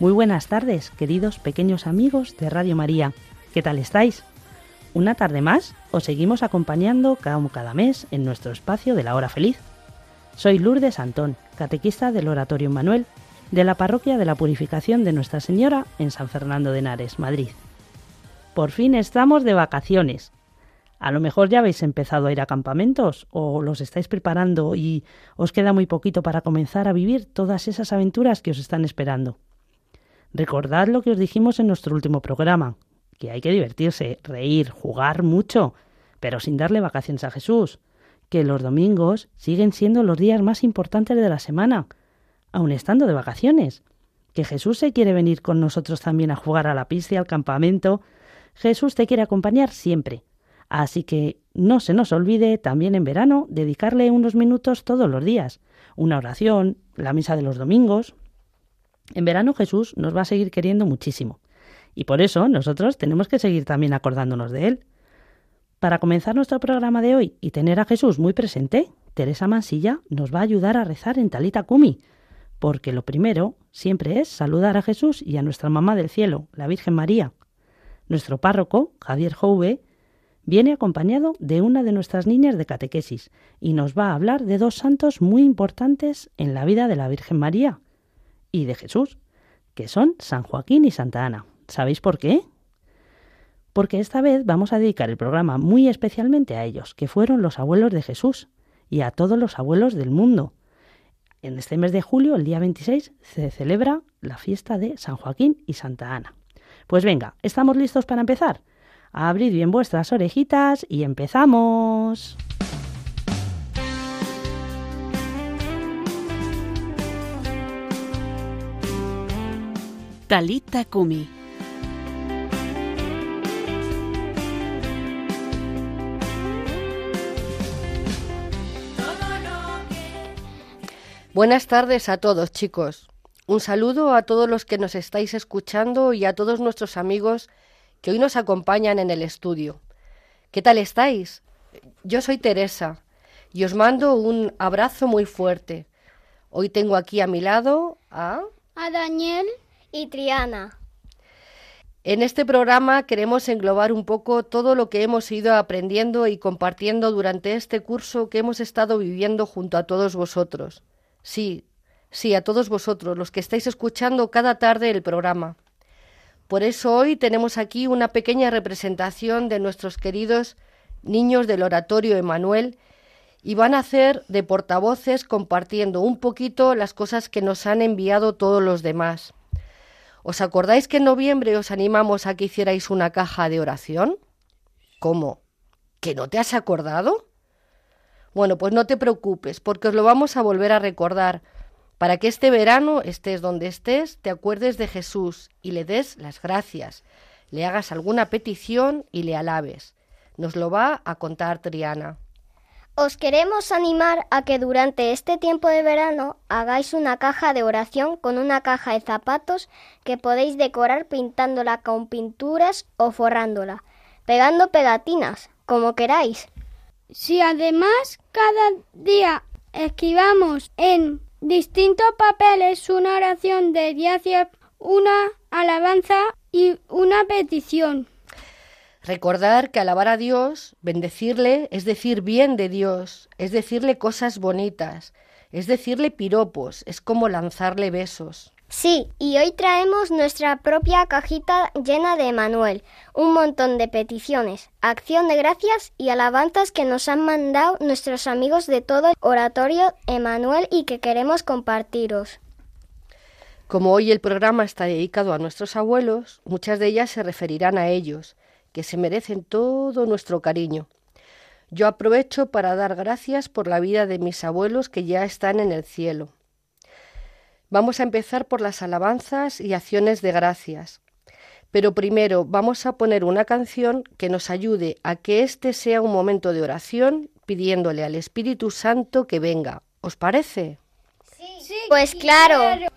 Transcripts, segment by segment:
Muy buenas tardes, queridos pequeños amigos de Radio María. ¿Qué tal estáis? Una tarde más os seguimos acompañando cada mes en nuestro espacio de la hora feliz. Soy Lourdes Antón, catequista del Oratorio Manuel, de la Parroquia de la Purificación de Nuestra Señora en San Fernando de Henares, Madrid. Por fin estamos de vacaciones. A lo mejor ya habéis empezado a ir a campamentos o los estáis preparando y os queda muy poquito para comenzar a vivir todas esas aventuras que os están esperando. Recordad lo que os dijimos en nuestro último programa, que hay que divertirse, reír, jugar mucho, pero sin darle vacaciones a Jesús, que los domingos siguen siendo los días más importantes de la semana, aun estando de vacaciones, que Jesús se quiere venir con nosotros también a jugar a la pista y al campamento, Jesús te quiere acompañar siempre. Así que no se nos olvide también en verano dedicarle unos minutos todos los días, una oración, la misa de los domingos, en verano Jesús nos va a seguir queriendo muchísimo. Y por eso nosotros tenemos que seguir también acordándonos de Él. Para comenzar nuestro programa de hoy y tener a Jesús muy presente, Teresa Mansilla nos va a ayudar a rezar en Talita Kumi, porque lo primero siempre es saludar a Jesús y a nuestra mamá del cielo, la Virgen María. Nuestro párroco, Javier Jouve, viene acompañado de una de nuestras niñas de catequesis y nos va a hablar de dos santos muy importantes en la vida de la Virgen María, y de Jesús, que son San Joaquín y Santa Ana. ¿Sabéis por qué? Porque esta vez vamos a dedicar el programa muy especialmente a ellos, que fueron los abuelos de Jesús, y a todos los abuelos del mundo. En este mes de julio, el día 26, se celebra la fiesta de San Joaquín y Santa Ana. Pues venga, ¿estamos listos para empezar? Abrid bien vuestras orejitas y empezamos. Talita Kumi. Buenas tardes a todos, chicos. Un saludo a todos los que nos estáis escuchando y a todos nuestros amigos que hoy nos acompañan en el estudio. ¿Qué tal estáis? Yo soy Teresa y os mando un abrazo muy fuerte. Hoy tengo aquí a mi lado a... a Daniel y Triana. En este programa queremos englobar un poco todo lo que hemos ido aprendiendo y compartiendo durante este curso que hemos estado viviendo junto a todos vosotros. Sí, sí, a todos vosotros, los que estáis escuchando cada tarde el programa. Por eso hoy tenemos aquí una pequeña representación de nuestros queridos niños del oratorio Emanuel y van a hacer de portavoces compartiendo un poquito las cosas que nos han enviado todos los demás. ¿Os acordáis que en noviembre os animamos a que hicierais una caja de oración? ¿Cómo? ¿Que no te has acordado? Bueno, pues no te preocupes, porque os lo vamos a volver a recordar, para que este verano, estés donde estés, te acuerdes de Jesús y le des las gracias, le hagas alguna petición y le alabes. Nos lo va a contar Triana. Os queremos animar a que durante este tiempo de verano hagáis una caja de oración con una caja de zapatos que podéis decorar pintándola con pinturas o forrándola, pegando pegatinas, como queráis. Si además cada día escribamos en distintos papeles una oración de gracias, una alabanza y una petición. Recordar que alabar a Dios, bendecirle, es decir bien de Dios, es decirle cosas bonitas, es decirle piropos, es como lanzarle besos. Sí, y hoy traemos nuestra propia cajita llena de Manuel, un montón de peticiones, acción de gracias y alabanzas que nos han mandado nuestros amigos de todo el oratorio Emanuel y que queremos compartiros. Como hoy el programa está dedicado a nuestros abuelos, muchas de ellas se referirán a ellos, que se merecen todo nuestro cariño. Yo aprovecho para dar gracias por la vida de mis abuelos que ya están en el cielo. Vamos a empezar por las alabanzas y acciones de gracias. Pero primero vamos a poner una canción que nos ayude a que este sea un momento de oración pidiéndole al Espíritu Santo que venga. ¿Os parece? Pues claro.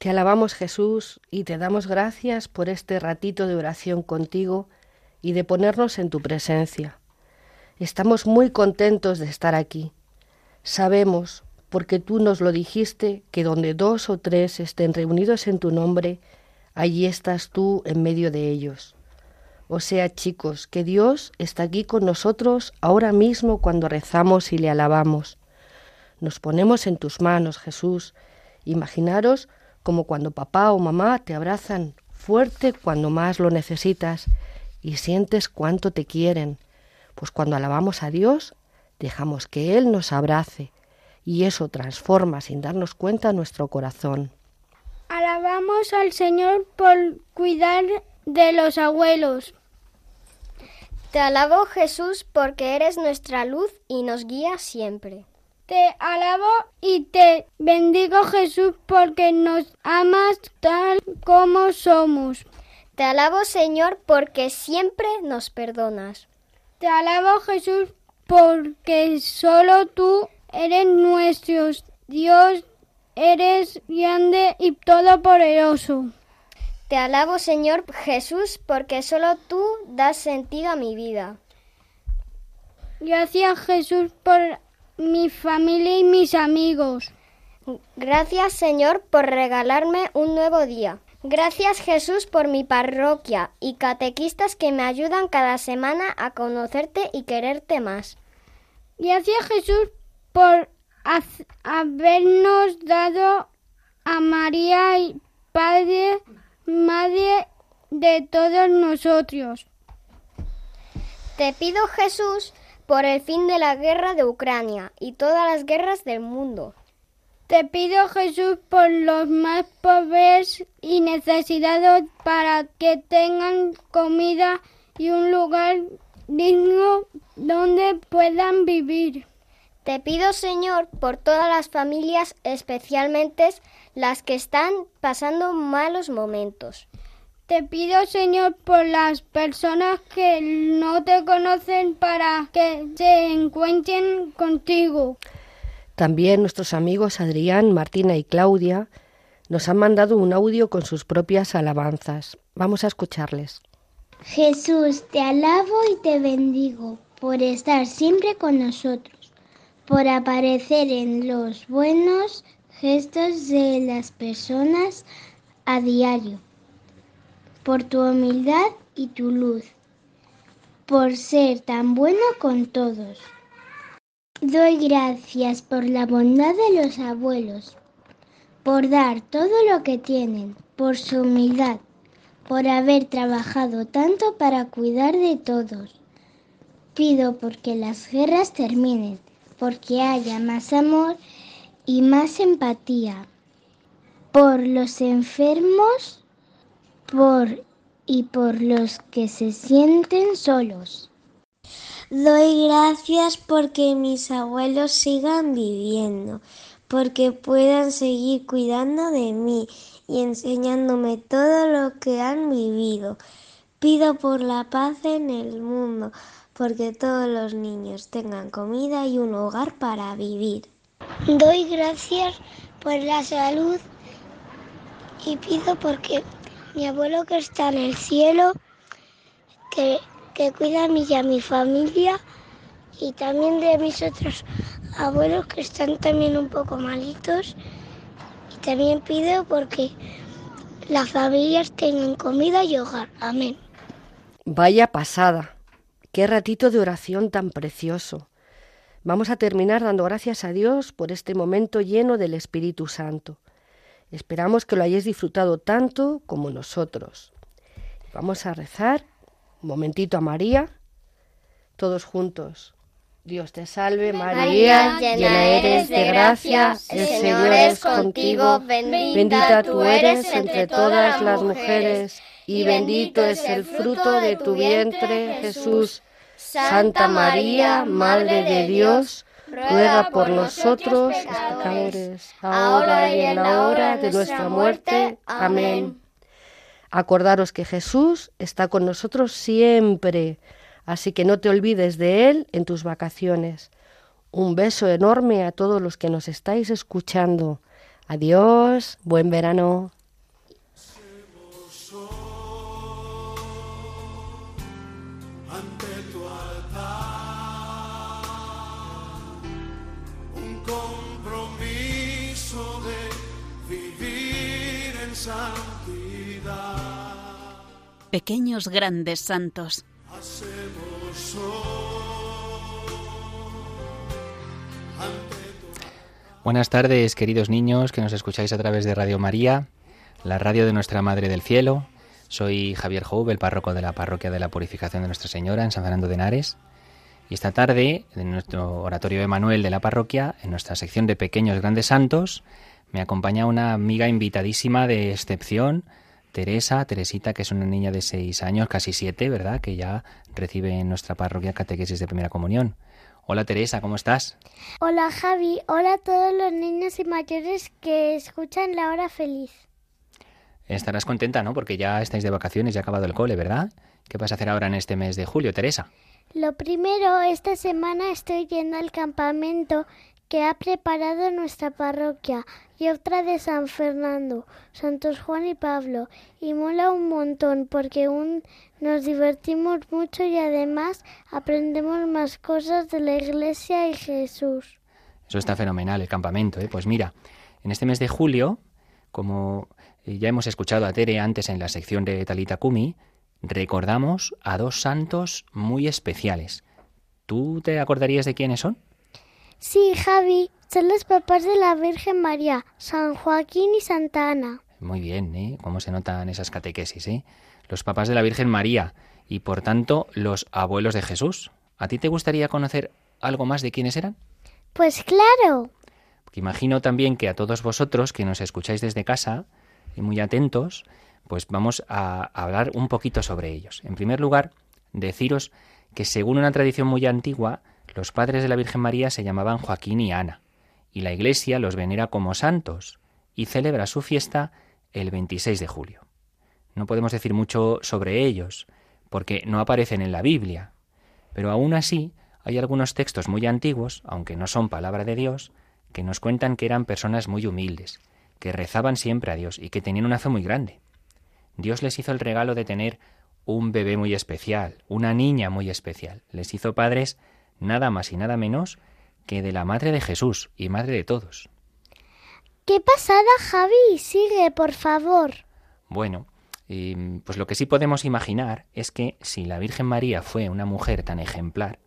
Te alabamos Jesús y te damos gracias por este ratito de oración contigo y de ponernos en tu presencia. Estamos muy contentos de estar aquí. Sabemos, porque tú nos lo dijiste, que donde dos o tres estén reunidos en tu nombre, allí estás tú en medio de ellos. O sea, chicos, que Dios está aquí con nosotros ahora mismo cuando rezamos y le alabamos. Nos ponemos en tus manos, Jesús. Imaginaros como cuando papá o mamá te abrazan fuerte cuando más lo necesitas y sientes cuánto te quieren. Pues cuando alabamos a Dios, dejamos que Él nos abrace y eso transforma sin darnos cuenta nuestro corazón. Alabamos al Señor por cuidar de los abuelos. Te alabo Jesús porque eres nuestra luz y nos guía siempre. Te alabo y te bendigo Jesús porque nos amas tal como somos. Te alabo Señor porque siempre nos perdonas. Te alabo Jesús porque solo tú eres nuestro Dios, eres grande y todopoderoso. Te alabo Señor Jesús porque solo tú das sentido a mi vida. Gracias Jesús por mi familia y mis amigos. Gracias Señor por regalarme un nuevo día. Gracias Jesús por mi parroquia y catequistas que me ayudan cada semana a conocerte y quererte más. Gracias Jesús por habernos dado a María y Padre, Madre de todos nosotros. Te pido Jesús por el fin de la guerra de Ucrania y todas las guerras del mundo. Te pido Jesús por los más pobres y necesitados para que tengan comida y un lugar digno donde puedan vivir. Te pido Señor por todas las familias, especialmente las que están pasando malos momentos. Te pido, Señor, por las personas que no te conocen para que se encuentren contigo. También nuestros amigos Adrián, Martina y Claudia Nos han mandado un audio con sus propias alabanzas. Vamos a escucharles. Jesús, te alabo y te bendigo por estar siempre con nosotros, por aparecer en los buenos gestos de las personas a diario, por tu humildad y tu luz, por ser tan bueno con todos. Doy gracias por la bondad de los abuelos, por dar todo lo que tienen, por su humildad, por haber trabajado tanto para cuidar de todos. Pido porque las guerras terminen, porque haya más amor y más empatía. Por los enfermos, por y por los que se sienten solos. Doy gracias porque mis abuelos sigan viviendo, porque puedan seguir cuidando de mí y enseñándome todo lo que han vivido. Pido por la paz en el mundo, porque todos los niños tengan comida y un hogar para vivir. Doy gracias por la salud y pido porque mi abuelo que está en el cielo, que, que cuida a mí y a mi familia y también de mis otros abuelos que están también un poco malitos. Y también pido porque las familias tengan comida y hogar. Amén. Vaya pasada. Qué ratito de oración tan precioso. Vamos a terminar dando gracias a Dios por este momento lleno del Espíritu Santo. Esperamos que lo hayáis disfrutado tanto como nosotros. Vamos a rezar un momentito a María, todos juntos. Dios te salve María, llena eres de gracia, el Señor es contigo, bendita tú eres entre todas las mujeres, y bendito es el fruto de tu vientre, Jesús. Santa María, Madre de Dios, ruega por nosotros pecadores, ahora y en la hora de nuestra muerte. Amén. Acordaros que Jesús está con nosotros siempre, así que no te olvides de Él en tus vacaciones. Un beso enorme a todos los que nos estáis escuchando. Adiós, buen verano. Pequeños grandes santos. Buenas tardes, queridos niños que nos escucháis a través de Radio María, la radio de nuestra Madre del Cielo. Soy Javier Joub, el párroco de la Parroquia de la Purificación de Nuestra Señora en San Fernando de Henares. Y esta tarde, en nuestro oratorio Emanuel de la parroquia, en nuestra sección de Pequeños Grandes Santos, me acompaña una amiga invitadísima de excepción, Teresa, Teresita, que es una niña de seis años, casi siete, ¿verdad? Que ya recibe en nuestra parroquia catequesis de primera comunión. Hola Teresa, ¿cómo estás? Hola Javi, hola a todos los niños y mayores que escuchan la hora feliz. Estarás contenta, ¿no? Porque ya estáis de vacaciones y ha acabado el cole, ¿verdad? ¿Qué vas a hacer ahora en este mes de julio, Teresa? Lo primero, esta semana estoy yendo al campamento que ha preparado nuestra parroquia y otra de San Fernando, Santos Juan y Pablo. Y mola un montón porque nos divertimos mucho y además aprendemos más cosas de la iglesia y Jesús. Eso está fenomenal, el campamento, ¿eh? Pues mira, en este mes de julio, como eh, ya hemos escuchado a Tere antes en la sección de Talita Kumi, recordamos a dos santos muy especiales. ¿Tú te acordarías de quiénes son? Sí, Javi, son los papás de la Virgen María, San Joaquín y Santa Ana. Muy bien, ¿eh? Cómo se notan esas catequesis, ¿eh? Los papás de la Virgen María y, por tanto, los abuelos de Jesús. ¿A ti te gustaría conocer algo más de quiénes eran? Pues claro. Porque imagino también que a todos vosotros que nos escucháis desde casa y muy atentos, pues vamos a hablar un poquito sobre ellos. En primer lugar, deciros que según una tradición muy antigua, los padres de la Virgen María se llamaban Joaquín y Ana, y la Iglesia los venera como santos y celebra su fiesta el 26 de julio. No podemos decir mucho sobre ellos, porque no aparecen en la Biblia, pero aún así hay algunos textos muy antiguos, aunque no son palabra de Dios, que nos cuentan que eran personas muy humildes, que rezaban siempre a Dios y que tenían una fe muy grande. Dios les hizo el regalo de tener un bebé muy especial, una niña muy especial. Les hizo padres nada más y nada menos que de la madre de Jesús y madre de todos. ¡Qué pasada, Javi! Sigue, por favor. Bueno, eh, pues lo que sí podemos imaginar es que si la Virgen María fue una mujer tan ejemplar,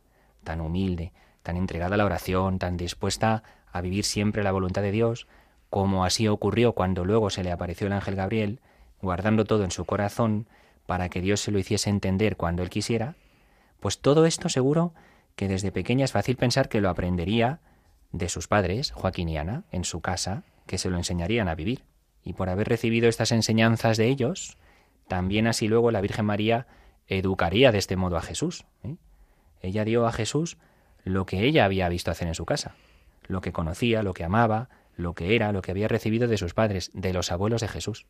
tan humilde, tan entregada a la oración, tan dispuesta a vivir siempre la voluntad de Dios, como así ocurrió cuando luego se le apareció el ángel Gabriel, guardando todo en su corazón para que Dios se lo hiciese entender cuando él quisiera, pues todo esto seguro que desde pequeña es fácil pensar que lo aprendería de sus padres, Joaquín y Ana, en su casa, que se lo enseñarían a vivir. Y por haber recibido estas enseñanzas de ellos, también así luego la Virgen María educaría de este modo a Jesús. ¿eh? Ella dio a Jesús lo que ella había visto hacer en su casa, lo que conocía, lo que amaba, lo que era, lo que había recibido de sus padres, de los abuelos de Jesús.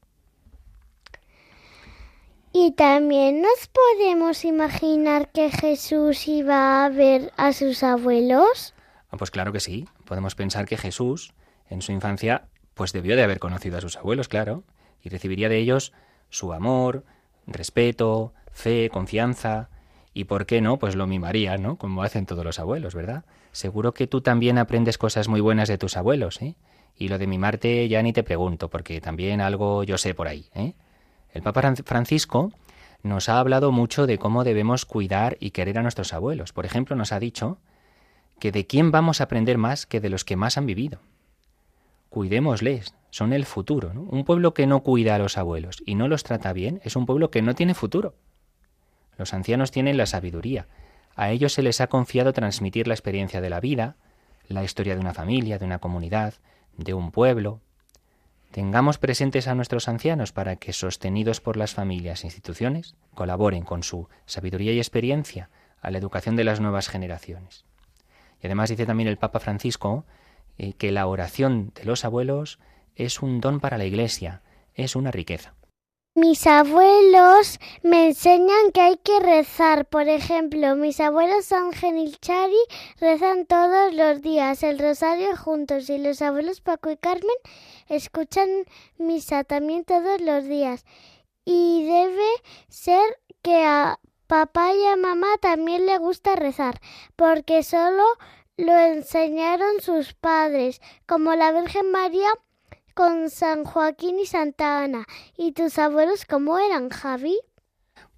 Y también nos podemos imaginar que Jesús iba a ver a sus abuelos. Ah, Pues claro que sí. Podemos pensar que Jesús, en su infancia, pues debió de haber conocido a sus abuelos, claro, y recibiría de ellos su amor, respeto, fe, confianza, y por qué no, pues lo mimaría, ¿no? Como hacen todos los abuelos, ¿verdad? Seguro que tú también aprendes cosas muy buenas de tus abuelos, ¿eh? Y lo de mimarte ya ni te pregunto, porque también algo yo sé por ahí, ¿eh? El Papa Fran- Francisco nos ha hablado mucho de cómo debemos cuidar y querer a nuestros abuelos. Por ejemplo, nos ha dicho que de quién vamos a aprender más que de los que más han vivido. Cuidémosles, son el futuro. Un pueblo que no cuida a los abuelos y no los trata bien es un pueblo que no tiene futuro. Los ancianos tienen la sabiduría. A ellos se les ha confiado transmitir la experiencia de la vida, la historia de una familia, de una comunidad, de un pueblo. Tengamos presentes a nuestros ancianos para que, sostenidos por las familias e instituciones, colaboren con su sabiduría y experiencia a la educación de las nuevas generaciones. Y además dice también el Papa Francisco eh, que la oración de los abuelos es un don para la Iglesia, es una riqueza. Mis abuelos me enseñan que hay que rezar. Por ejemplo, mis abuelos Ángel y Chari rezan todos los días el rosario juntos y los abuelos Paco y Carmen escuchan misa también todos los días. Y debe ser que a papá y a mamá también le gusta rezar, porque solo lo enseñaron sus padres, como la Virgen María con San Joaquín y Santa Ana. ¿Y tus abuelos cómo eran, Javi?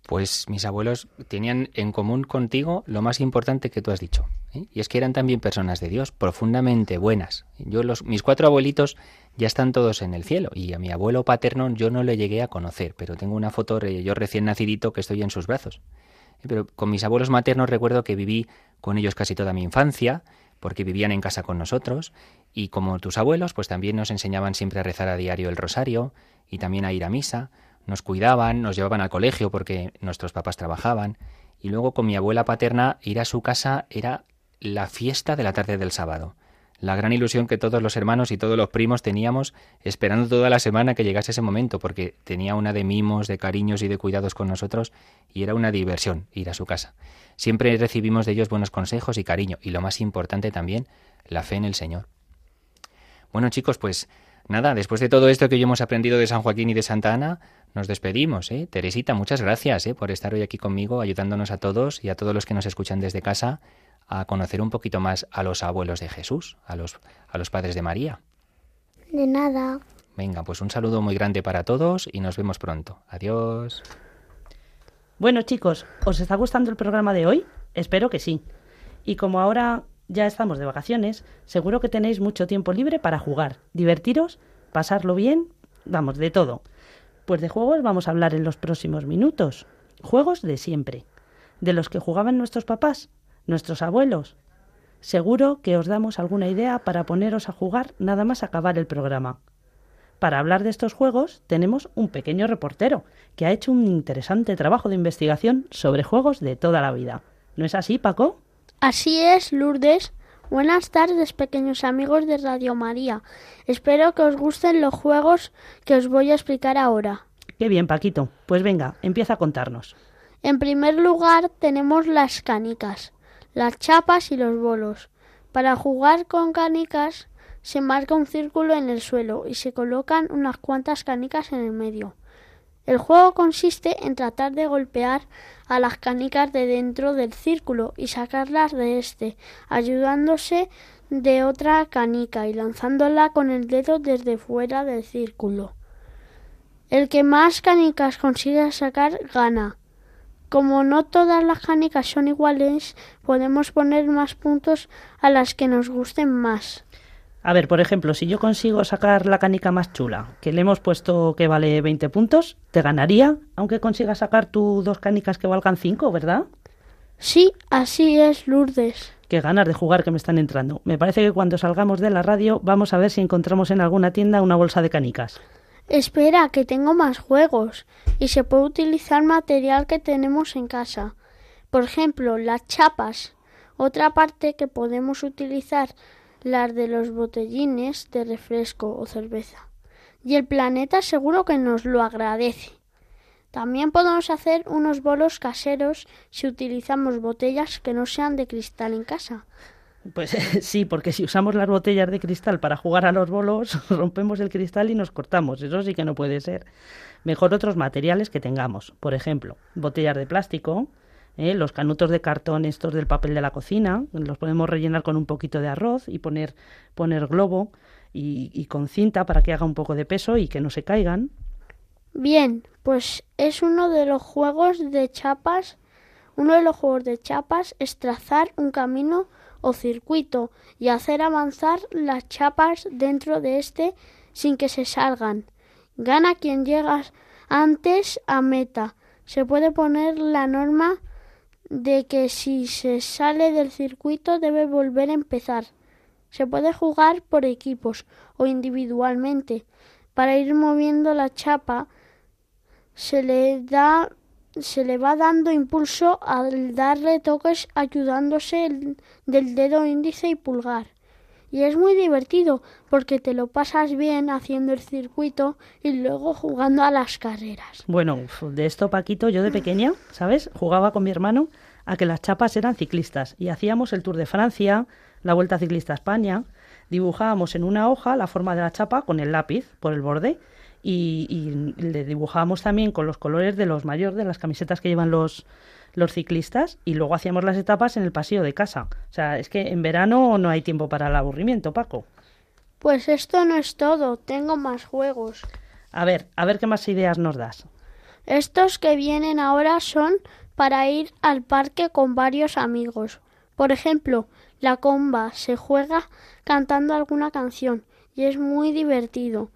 Pues mis abuelos tenían en común contigo lo más importante que tú has dicho, ¿eh? y es que eran también personas de Dios, profundamente buenas. Yo los, mis cuatro abuelitos ya están todos en el cielo y a mi abuelo paterno yo no le llegué a conocer, pero tengo una foto de yo recién nacidito que estoy en sus brazos. Pero con mis abuelos maternos recuerdo que viví con ellos casi toda mi infancia, porque vivían en casa con nosotros, y como tus abuelos, pues también nos enseñaban siempre a rezar a diario el rosario y también a ir a misa, nos cuidaban, nos llevaban al colegio porque nuestros papás trabajaban, y luego con mi abuela paterna ir a su casa era la fiesta de la tarde del sábado. La gran ilusión que todos los hermanos y todos los primos teníamos esperando toda la semana que llegase ese momento, porque tenía una de mimos, de cariños y de cuidados con nosotros, y era una diversión ir a su casa. Siempre recibimos de ellos buenos consejos y cariño, y lo más importante también, la fe en el Señor. Bueno chicos, pues nada, después de todo esto que hoy hemos aprendido de San Joaquín y de Santa Ana, nos despedimos. ¿eh? Teresita, muchas gracias ¿eh? por estar hoy aquí conmigo, ayudándonos a todos y a todos los que nos escuchan desde casa a conocer un poquito más a los abuelos de Jesús, a los, a los padres de María. De nada. Venga, pues un saludo muy grande para todos y nos vemos pronto. Adiós. Bueno chicos, ¿os está gustando el programa de hoy? Espero que sí. Y como ahora ya estamos de vacaciones, seguro que tenéis mucho tiempo libre para jugar, divertiros, pasarlo bien, vamos, de todo. Pues de juegos vamos a hablar en los próximos minutos. Juegos de siempre. De los que jugaban nuestros papás, nuestros abuelos. Seguro que os damos alguna idea para poneros a jugar nada más acabar el programa. Para hablar de estos juegos tenemos un pequeño reportero que ha hecho un interesante trabajo de investigación sobre juegos de toda la vida. ¿No es así, Paco? Así es, Lourdes. Buenas tardes, pequeños amigos de Radio María. Espero que os gusten los juegos que os voy a explicar ahora. Qué bien, Paquito. Pues venga, empieza a contarnos. En primer lugar tenemos las canicas, las chapas y los bolos. Para jugar con canicas se marca un círculo en el suelo y se colocan unas cuantas canicas en el medio. El juego consiste en tratar de golpear a las canicas de dentro del círculo y sacarlas de este, ayudándose de otra canica y lanzándola con el dedo desde fuera del círculo. El que más canicas consiga sacar gana. Como no todas las canicas son iguales, podemos poner más puntos a las que nos gusten más. A ver, por ejemplo, si yo consigo sacar la canica más chula, que le hemos puesto que vale 20 puntos, te ganaría, aunque consigas sacar tú dos canicas que valgan 5, ¿verdad? Sí, así es, Lourdes. Qué ganas de jugar que me están entrando. Me parece que cuando salgamos de la radio vamos a ver si encontramos en alguna tienda una bolsa de canicas. Espera, que tengo más juegos y se puede utilizar material que tenemos en casa. Por ejemplo, las chapas. Otra parte que podemos utilizar las de los botellines de refresco o cerveza. Y el planeta seguro que nos lo agradece. También podemos hacer unos bolos caseros si utilizamos botellas que no sean de cristal en casa. Pues sí, porque si usamos las botellas de cristal para jugar a los bolos, rompemos el cristal y nos cortamos. Eso sí que no puede ser. Mejor otros materiales que tengamos. Por ejemplo, botellas de plástico, ¿eh? los canutos de cartón estos del papel de la cocina, los podemos rellenar con un poquito de arroz y poner, poner globo y, y con cinta para que haga un poco de peso y que no se caigan. Bien, pues es uno de los juegos de chapas. Uno de los juegos de chapas es trazar un camino o circuito y hacer avanzar las chapas dentro de este sin que se salgan. Gana quien llega antes a meta. Se puede poner la norma de que si se sale del circuito debe volver a empezar. Se puede jugar por equipos o individualmente. Para ir moviendo la chapa se le da se le va dando impulso al darle toques ayudándose el- del dedo índice y pulgar. Y es muy divertido porque te lo pasas bien haciendo el circuito y luego jugando a las carreras. Bueno, de esto, Paquito, yo de pequeña, ¿sabes? Jugaba con mi hermano a que las chapas eran ciclistas y hacíamos el Tour de Francia, la Vuelta Ciclista a España, dibujábamos en una hoja la forma de la chapa con el lápiz por el borde y, y le dibujábamos también con los colores de los mayores de las camisetas que llevan los, los ciclistas y luego hacíamos las etapas en el pasillo de casa. O sea, es que en verano no hay tiempo para el aburrimiento, Paco. Pues esto no es todo, tengo más juegos. A ver, a ver qué más ideas nos das. Estos que vienen ahora son para ir al parque con varios amigos. Por ejemplo, la comba se juega cantando alguna canción y es muy divertido.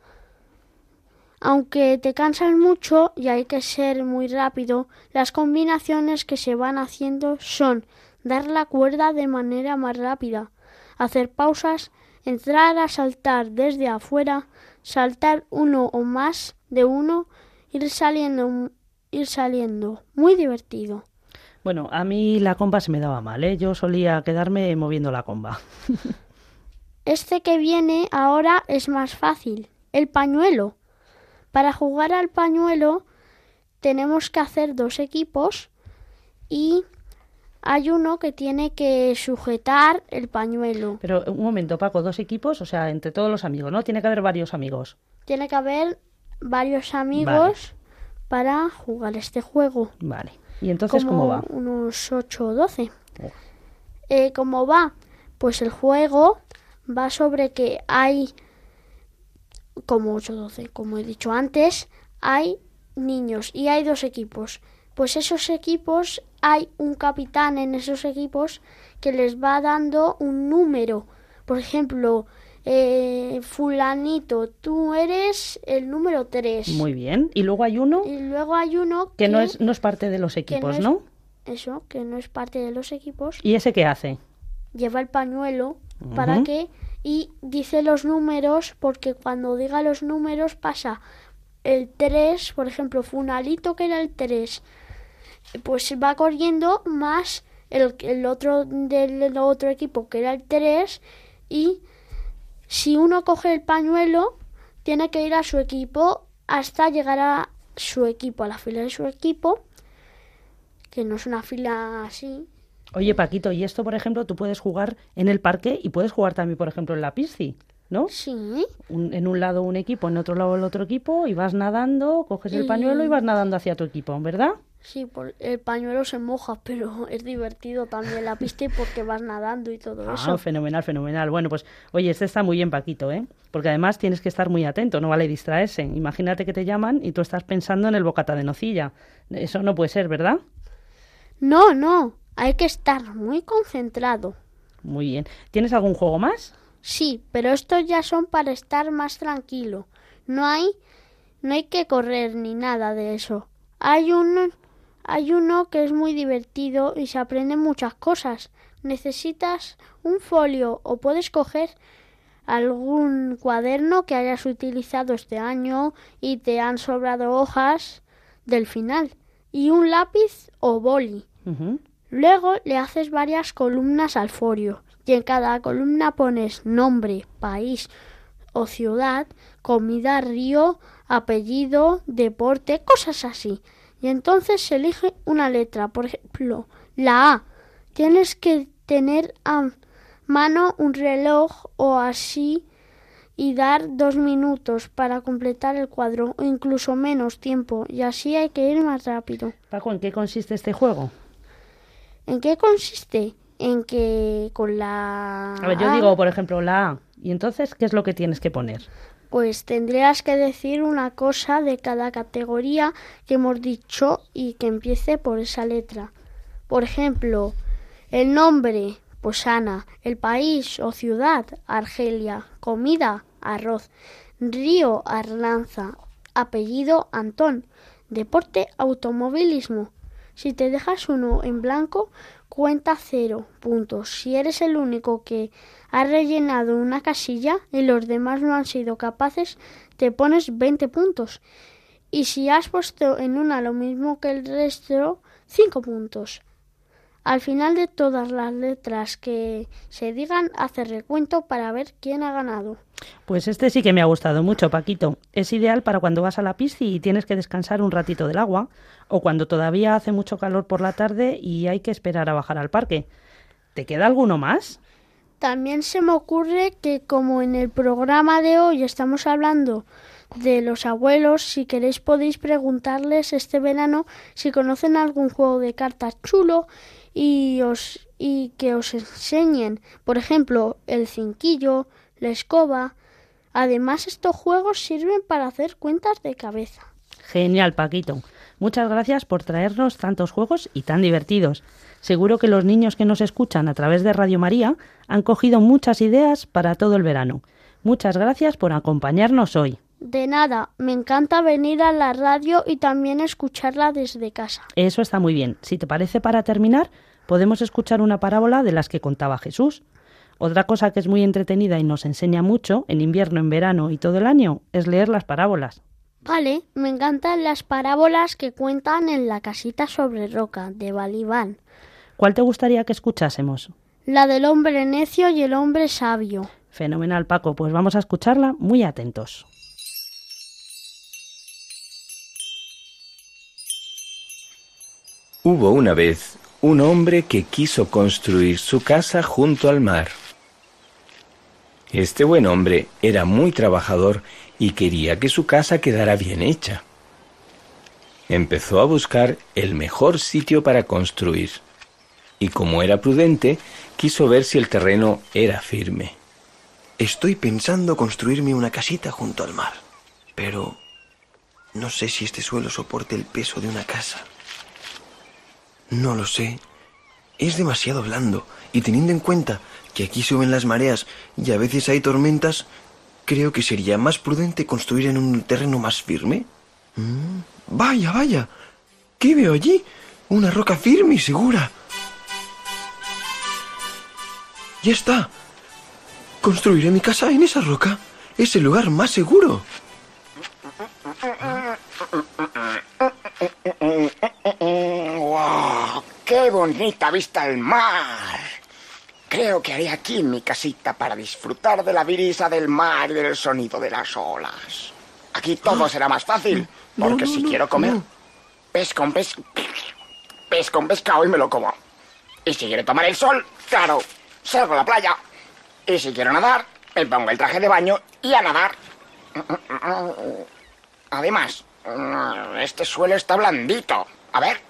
Aunque te cansas mucho y hay que ser muy rápido, las combinaciones que se van haciendo son dar la cuerda de manera más rápida, hacer pausas, entrar a saltar desde afuera, saltar uno o más de uno, ir saliendo, ir saliendo. Muy divertido. Bueno, a mí la comba se me daba mal, ¿eh? Yo solía quedarme moviendo la comba. Este que viene ahora es más fácil, el pañuelo. Para jugar al pañuelo tenemos que hacer dos equipos y hay uno que tiene que sujetar el pañuelo. Pero un momento, Paco, dos equipos, o sea, entre todos los amigos, ¿no? Tiene que haber varios amigos. Tiene que haber varios amigos para jugar este juego. Vale. ¿Y entonces como cómo va? Unos 8 o 12. Oh. Eh, ¿Cómo va? Pues el juego va sobre que hay, como 8 o 12, como he dicho antes, hay niños y hay dos equipos. Pues esos equipos, hay un capitán en esos equipos que les va dando un número. Por ejemplo, eh, fulanito, tú eres el número 3. Muy bien. Y luego hay uno Y luego hay uno que no es, no es parte de los que equipos, es- ¿no? Eso, que no es parte de los equipos. ¿Y ese qué hace? Lleva el pañuelo para Ujú. que y dice los números porque cuando diga los números pasa el 3, por ejemplo, Funalito que era el 3, pues va corriendo más el, el otro del otro equipo que era el 3 y si uno coge el pañuelo tiene que ir a su equipo hasta llegar a su equipo, a la fila de su equipo, que no es una fila así, Oye, Paquito, y esto, por ejemplo, tú puedes jugar en el parque y puedes jugar también, por ejemplo, en la pisci. ¿no? Sí. Un- en un lado un equipo, en otro lado el otro equipo, y vas nadando, coges el pañuelo y vas nadando hacia tu equipo, ¿verdad? Sí, por- el pañuelo se moja, pero es divertido también la pista y porque vas nadando y todo Ah, eso. fenomenal, fenomenal. Bueno, pues oye, este está muy bien, Paquito, ¿eh? Porque además tienes que estar muy atento, no vale distraerse. Imagínate que te llaman y tú estás pensando en el bocata de nocilla. Eso no puede ser, ¿verdad? No, no, hay que estar muy concentrado. Muy bien. ¿Tienes algún juego más? Sí, pero estos ya son para estar más tranquilo. No hay, no hay que correr ni nada de eso. Hay uno, hay uno que es muy divertido y se aprenden muchas cosas. Necesitas un folio o puedes coger algún cuaderno que hayas utilizado este año y te han sobrado hojas del final y un lápiz o boli. Luego le haces varias columnas al folio y en cada columna pones nombre, país o ciudad, comida, río, apellido, deporte, cosas así. Y entonces se elige una letra, por ejemplo, la A. Tienes que tener a mano un reloj o así y dar dos minutos para completar el cuadro o incluso menos tiempo y así hay que ir más rápido. Paco, ¿en qué consiste este juego? ¿En qué consiste? En que con la... A ver, yo digo, por ejemplo, la A. ¿Y entonces qué es lo que tienes que poner? Pues tendrías que decir una cosa de cada categoría que hemos dicho y que empiece por esa letra. Por ejemplo, el nombre, pues Ana. El país o ciudad, Argelia. Comida, arroz. Río, Arlanza. Apellido, Antón. Deporte, automovilismo. Si te dejas uno en blanco, cuenta cero puntos. Si eres el único que ha rellenado una casilla y los demás no han sido capaces, te pones 20 puntos. Y si has puesto en una lo mismo que el resto, 5 puntos. Al final de todas las letras que se digan, hace recuento para ver quién ha ganado. Pues este sí que me ha gustado mucho, Paquito. Es ideal para cuando vas a la piscina y tienes que descansar un ratito del agua, o cuando todavía hace mucho calor por la tarde y hay que esperar a bajar al parque. ¿Te queda alguno más? También se me ocurre que como en el programa de hoy estamos hablando de los abuelos, si queréis podéis preguntarles este verano si conocen algún juego de cartas chulo y os y que os enseñen, por ejemplo, el cinquillo, la escoba. Además, estos juegos sirven para hacer cuentas de cabeza. Genial, Paquito. Muchas gracias por traernos tantos juegos y tan divertidos. Seguro que los niños que nos escuchan a través de Radio María han cogido muchas ideas para todo el verano. Muchas gracias por acompañarnos hoy. De nada, me encanta venir a la radio y también escucharla desde casa. Eso está muy bien. Si te parece, para terminar, podemos escuchar una parábola de las que contaba Jesús. Otra cosa que es muy entretenida y nos enseña mucho, en invierno, en verano y todo el año, es leer las parábolas. Vale, me encantan las parábolas que cuentan en la casita sobre roca de Balibán. ¿Cuál te gustaría que escuchásemos? La del hombre necio y el hombre sabio. Fenomenal, Paco. Pues vamos a escucharla muy atentos. Hubo una vez un hombre que quiso construir su casa junto al mar. Este buen hombre era muy trabajador y quería que su casa quedara bien hecha. Empezó a buscar el mejor sitio para construir y como era prudente, quiso ver si el terreno era firme. Estoy pensando construirme una casita junto al mar, pero no sé si este suelo soporte el peso de una casa. No lo sé. Es demasiado blando y teniendo en cuenta que aquí suben las mareas y a veces hay tormentas, creo que sería más prudente construir en un terreno más firme. Mm, Vaya, vaya. ¿Qué veo allí? Una roca firme y segura. Ya está. Construiré mi casa en esa roca. Es el lugar más seguro. ¡Wow! ¡Qué bonita vista al mar! Creo que haré aquí mi casita para disfrutar de la brisa del mar y del sonido de las olas. Aquí todo será más fácil, porque no, si no, quiero comer pez con pez, pez con pescado y me lo como. Y si quiero tomar el sol, claro, salgo a la playa. Y si quiero nadar, me pongo el traje de baño y a nadar. Además, este suelo está blandito. A ver.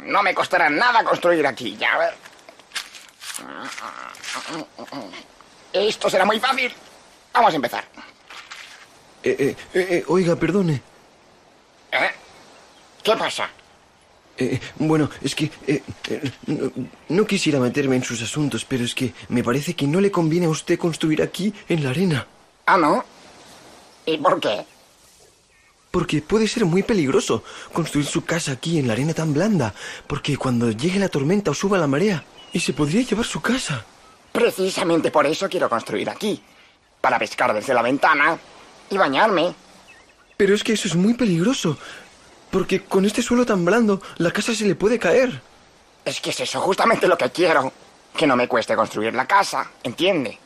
No me costará nada construir aquí, ya ver. Esto será muy fácil. Vamos a empezar. Eh, eh, eh, oiga, perdone. ¿Qué pasa? Bueno, es que no, no quisiera meterme en sus asuntos, pero es que me parece que no le conviene a usted construir aquí en la arena. Ah, ¿no? ¿Y por qué? Porque puede ser muy peligroso construir su casa aquí en la arena tan blanda, porque cuando llegue la tormenta o suba la marea, y se podría llevar su casa. Precisamente por eso quiero construir aquí. Para pescar desde la ventana y bañarme. Pero es que eso es muy peligroso, porque con este suelo tan blando, la casa se le puede caer. Es que es eso justamente lo que quiero. Que no me cueste construir la casa, ¿entiende?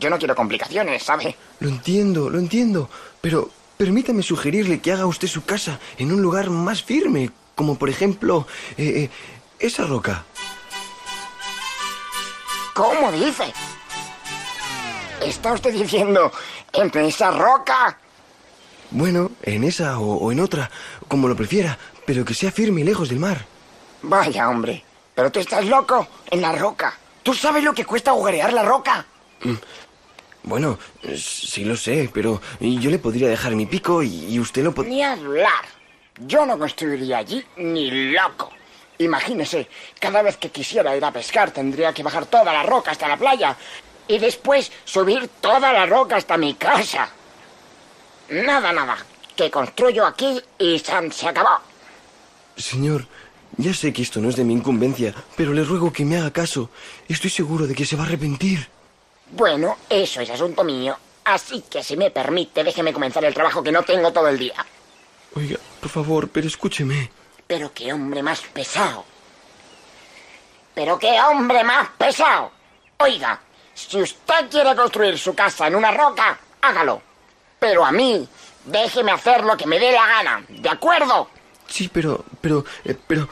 Yo no quiero complicaciones, ¿sabe? Lo entiendo, lo entiendo, pero permítame sugerirle que haga usted su casa en un lugar más firme, como por ejemplo eh, eh, esa roca. ¿Cómo dice? ¿Está usted diciendo entre esa roca? Bueno, en esa o, o en otra, como lo prefiera, pero que sea firme y lejos del mar. Vaya, hombre. Pero tú estás loco en la roca. ¿Tú sabes lo que cuesta agujerear la roca? Bueno, sí lo sé, pero yo le podría dejar mi pico y, y usted lo podría... Ni hablar. Yo no construiría allí ni loco. Imagínese, cada vez que quisiera ir a pescar tendría que bajar toda la roca hasta la playa y después subir toda la roca hasta mi casa. Nada, nada. Que construyo aquí y San se acabó. Señor, ya sé que esto no es de mi incumbencia, pero le ruego que me haga caso. Estoy seguro de que se va a arrepentir. Bueno, eso es asunto mío. Así que si me permite, déjeme comenzar el trabajo que no tengo todo el día. Oiga, por favor, pero escúcheme. Pero qué hombre más pesado. Pero qué hombre más pesado. Oiga, si usted quiere construir su casa en una roca, hágalo. Pero a mí, déjeme hacer lo que me dé la gana, ¿de acuerdo? Sí, pero, pero, eh, pero...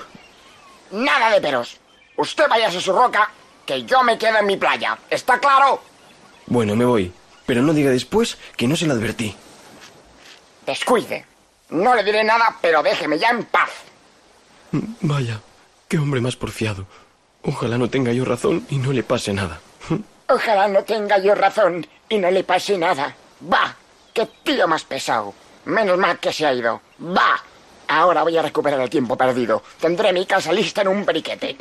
Nada de peros. Usted váyase a su roca, que yo me quedo en mi playa. ¿Está claro? Bueno, me voy. Pero no diga después que no se lo advertí. Descuide. No le diré nada, pero déjeme ya en paz. Vaya, qué hombre más porfiado. Ojalá no tenga yo razón y no le pase nada. Ojalá no tenga yo razón y no le pase nada. Va, qué tío más pesado. Menos mal que se ha ido. Va. Ahora voy a recuperar el tiempo perdido. Tendré mi casa lista en un periquete.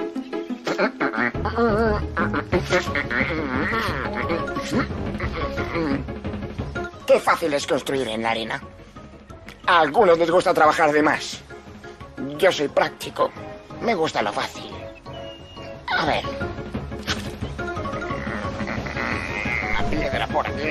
Qué fácil es construir en la arena. A algunos les gusta trabajar de más. Yo soy práctico. Me gusta lo fácil. A ver. Una piedra por aquí.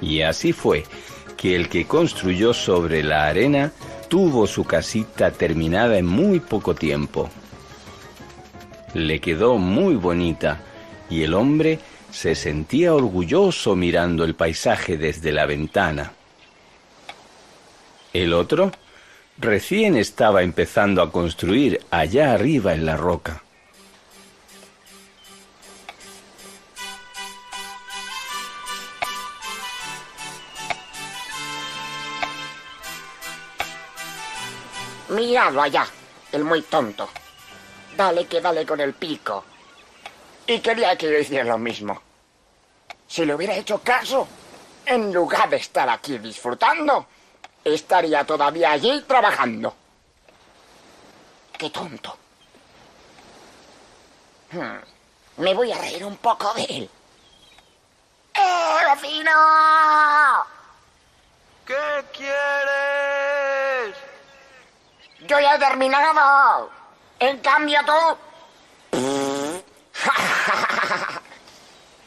Y así fue que el que construyó sobre la arena tuvo su casita terminada en muy poco tiempo. Le quedó muy bonita y el hombre se sentía orgulloso mirando el paisaje desde la ventana. El otro recién estaba empezando a construir allá arriba en la roca. Miradlo allá, el muy tonto. Dale que dale con el pico. Y quería que yo hiciera lo mismo. Si le hubiera hecho caso, en lugar de estar aquí disfrutando, estaría todavía allí trabajando. Qué tonto. Hmm, Me voy a reír un poco de él. ¡Eh, vecino! ¿Qué quieres? Yo ya he terminado. En cambio tú...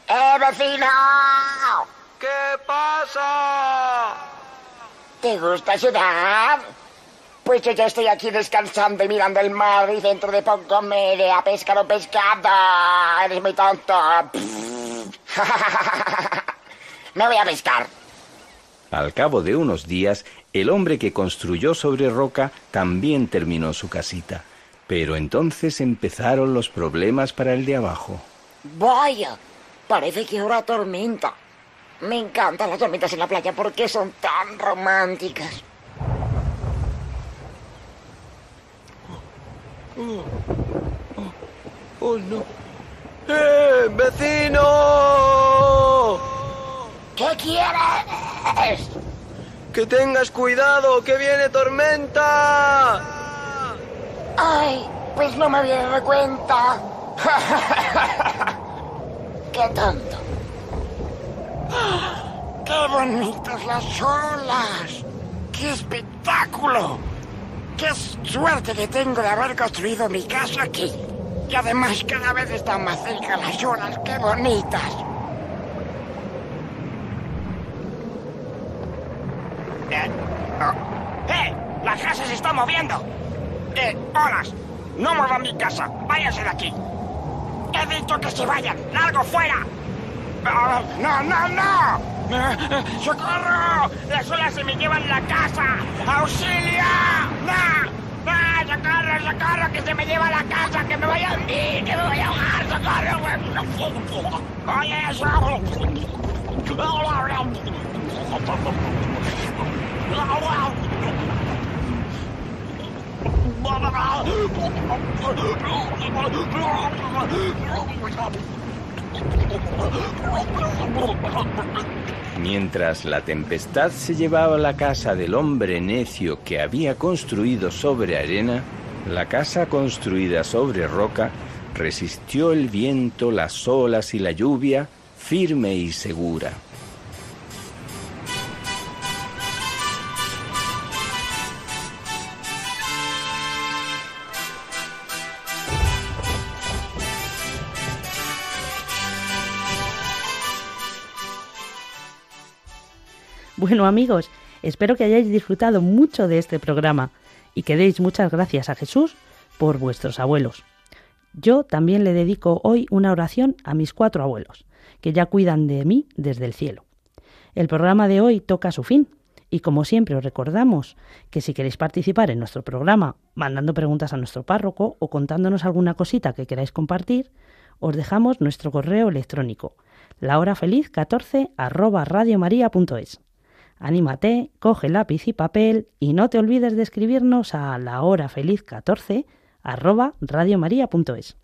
¡Eh, vecino! ¿Qué pasa? ¿Te gusta ciudad? Pues yo ya estoy aquí descansando y mirando el mar y dentro de poco me iré a pescar un pescado. Eres muy tonto. Me voy a pescar. Al cabo de unos días, el hombre que construyó sobre roca también terminó su casita. Pero entonces empezaron los problemas para el de abajo. Vaya, parece que ahora tormenta. Me encantan las tormentas en la playa porque son tan románticas. Oh, oh, no. ¡Eh, vecino! ¿Qué quieres? Que tengas cuidado, que viene tormenta. Ay, pues no me había dado cuenta. ¡Qué tonto! ¡Qué bonitas las olas! ¡Qué espectáculo! ¡Qué suerte que tengo de haber construido mi casa aquí! Y además cada vez están más cerca las olas. ¡Qué bonitas! Eh, oh. ¡Eh! ¡La casa se está moviendo! ¡Eh! ¡Olas! ¡No muevan mi casa! ¡Váyanse de aquí! ¡He dicho que se vayan! ¡Largo fuera! ¡Ah, ¡No, no, no! Eh, ¡Socorro! ¡Las olas se me llevan la casa! ¡Auxilio! ¡No! ¡Ah, socorro, socorro! ¡Que se me lleva la casa! ¡Que me voy a hundir! ¡Que me voy a ahogar! ¡Socorro! ¡Oye, eso! Mientras la tempestad se llevaba la casa del hombre necio que había construido sobre arena, la casa construida sobre roca resistió el viento, las olas y la lluvia firme y segura. Bueno amigos, espero que hayáis disfrutado mucho de este programa y que deis muchas gracias a Jesús por vuestros abuelos. Yo también le dedico hoy una oración a mis cuatro abuelos, que ya cuidan de mí desde el cielo. El programa de hoy toca su fin y como siempre os recordamos que si queréis participar en nuestro programa mandando preguntas a nuestro párroco o contándonos alguna cosita que queráis compartir, os dejamos nuestro correo electrónico lahorafeliz14 arroba radiomaria.es. Anímate, coge lápiz y papel y no te olvides de escribirnos a lahorafeliz14 arroba radiomaria.es.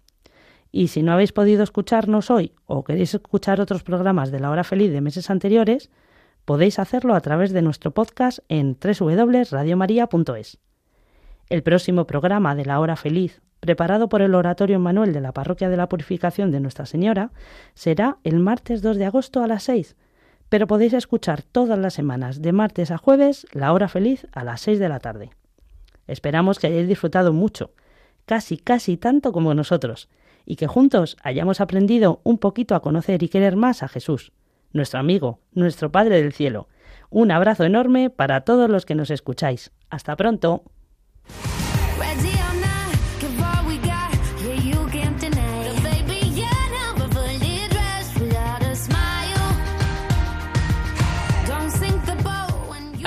Y si no habéis podido escucharnos hoy o queréis escuchar otros programas de la hora feliz de meses anteriores, podéis hacerlo a través de nuestro podcast en www.radiomaria.es. El próximo programa de la hora feliz, preparado por el Oratorio Manuel de la Parroquia de la Purificación de Nuestra Señora, será el martes 2 de agosto a las 6, pero podéis escuchar todas las semanas, de martes a jueves, la hora feliz a las 6 de la tarde. Esperamos que hayáis disfrutado mucho, casi, casi tanto como nosotros, y que juntos hayamos aprendido un poquito a conocer y querer más a Jesús, nuestro amigo, nuestro Padre del Cielo. Un abrazo enorme para todos los que nos escucháis. Hasta pronto.